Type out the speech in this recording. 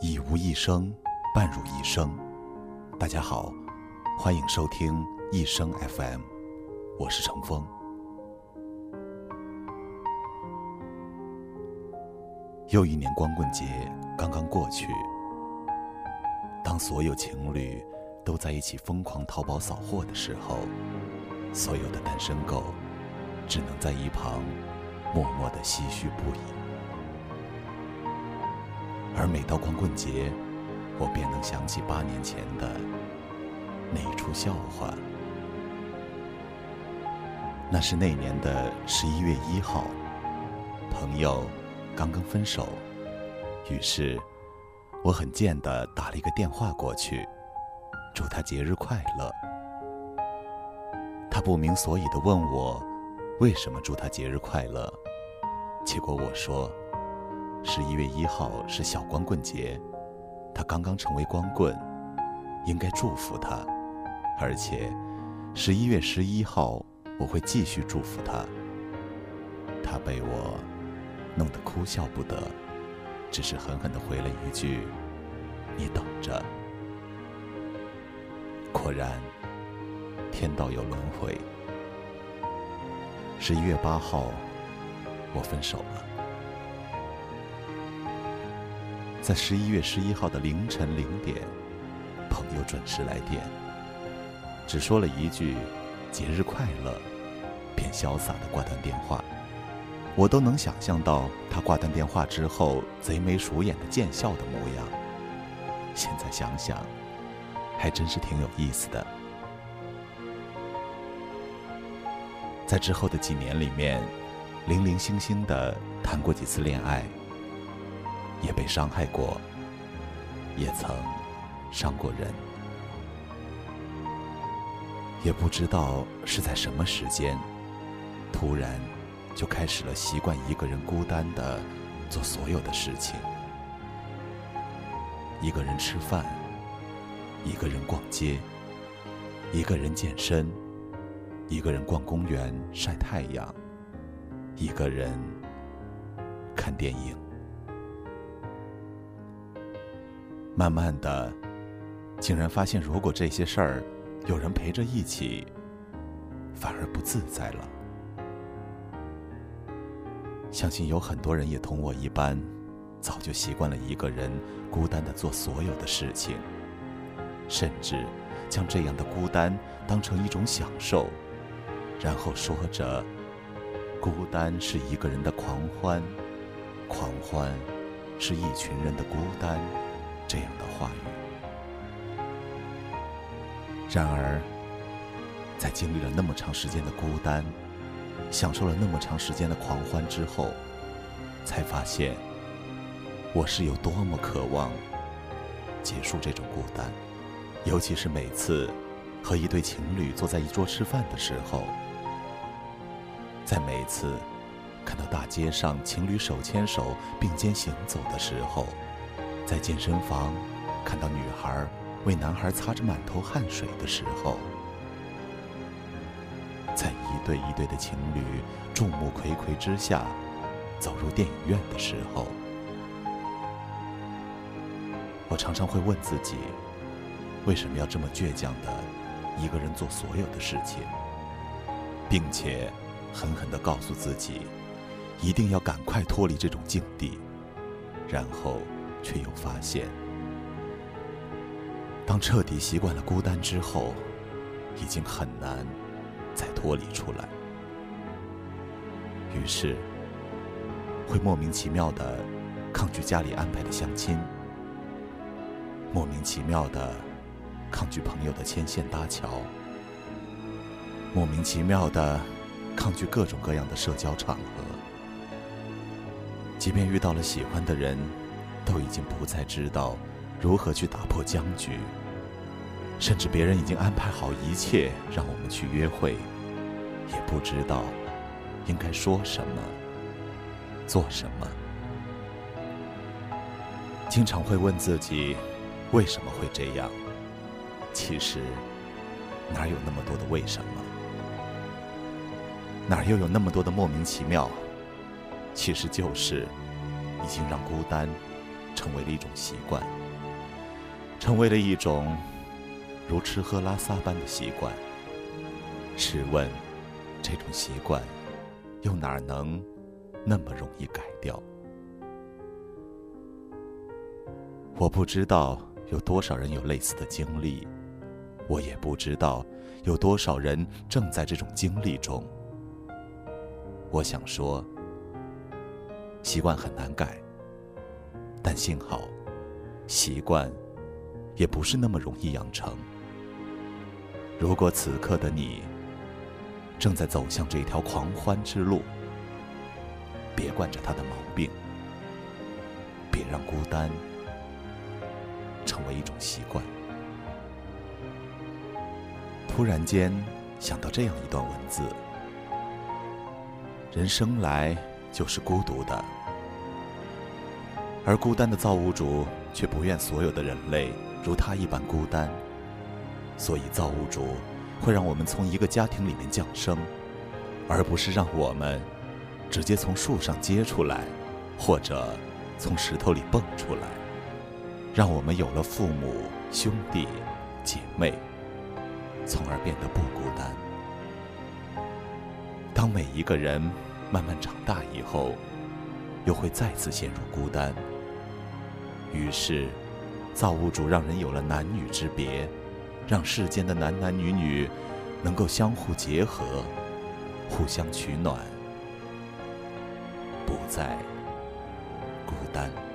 以无一生，伴汝一生。大家好，欢迎收听一生 FM，我是程峰。又一年光棍节刚刚过去，当所有情侣都在一起疯狂淘宝扫货的时候，所有的单身狗只能在一旁默默的唏嘘不已。而每到光棍节，我便能想起八年前的那一出笑话。那是那年的十一月一号，朋友刚刚分手，于是我很贱的打了一个电话过去，祝他节日快乐。他不明所以的问我，为什么祝他节日快乐？结果我说。十一月一号是小光棍节，他刚刚成为光棍，应该祝福他。而且，十一月十一号我会继续祝福他。他被我弄得哭笑不得，只是狠狠地回了一句：“你等着。”果然，天道有轮回。十一月八号，我分手了。在十一月十一号的凌晨零点，朋友准时来电，只说了一句“节日快乐”，便潇洒的挂断电话。我都能想象到他挂断电话之后贼眉鼠眼的贱笑的模样。现在想想，还真是挺有意思的。在之后的几年里面，零零星星的谈过几次恋爱。也被伤害过，也曾伤过人，也不知道是在什么时间，突然就开始了习惯一个人孤单的做所有的事情：一个人吃饭，一个人逛街，一个人健身，一个人逛公园晒太阳，一个人看电影。慢慢的，竟然发现，如果这些事儿有人陪着一起，反而不自在了。相信有很多人也同我一般，早就习惯了一个人孤单的做所有的事情，甚至将这样的孤单当成一种享受，然后说着“孤单是一个人的狂欢，狂欢是一群人的孤单”。这样的话语。然而，在经历了那么长时间的孤单，享受了那么长时间的狂欢之后，才发现我是有多么渴望结束这种孤单。尤其是每次和一对情侣坐在一桌吃饭的时候，在每次看到大街上情侣手牵手并肩行走的时候。在健身房看到女孩为男孩擦着满头汗水的时候，在一对一对的情侣众目睽睽之下走入电影院的时候，我常常会问自己：为什么要这么倔强的一个人做所有的事情，并且狠狠的告诉自己，一定要赶快脱离这种境地，然后。却又发现，当彻底习惯了孤单之后，已经很难再脱离出来。于是，会莫名其妙的抗拒家里安排的相亲，莫名其妙的抗拒朋友的牵线搭桥，莫名其妙的抗拒各种各样的社交场合。即便遇到了喜欢的人。都已经不再知道如何去打破僵局，甚至别人已经安排好一切让我们去约会，也不知道应该说什么、做什么。经常会问自己为什么会这样，其实哪有那么多的为什么？哪又有那么多的莫名其妙？其实就是已经让孤单。成为了一种习惯，成为了一种如吃喝拉撒般的习惯。试问，这种习惯又哪能那么容易改掉？我不知道有多少人有类似的经历，我也不知道有多少人正在这种经历中。我想说，习惯很难改，但幸好，习惯也不是那么容易养成。如果此刻的你正在走向这条狂欢之路，别惯着他的毛病，别让孤单。成为一种习惯。突然间想到这样一段文字：人生来就是孤独的，而孤单的造物主却不愿所有的人类如他一般孤单，所以造物主会让我们从一个家庭里面降生，而不是让我们直接从树上接出来，或者从石头里蹦出来。让我们有了父母、兄弟、姐妹，从而变得不孤单。当每一个人慢慢长大以后，又会再次陷入孤单。于是，造物主让人有了男女之别，让世间的男男女女能够相互结合，互相取暖，不再孤单。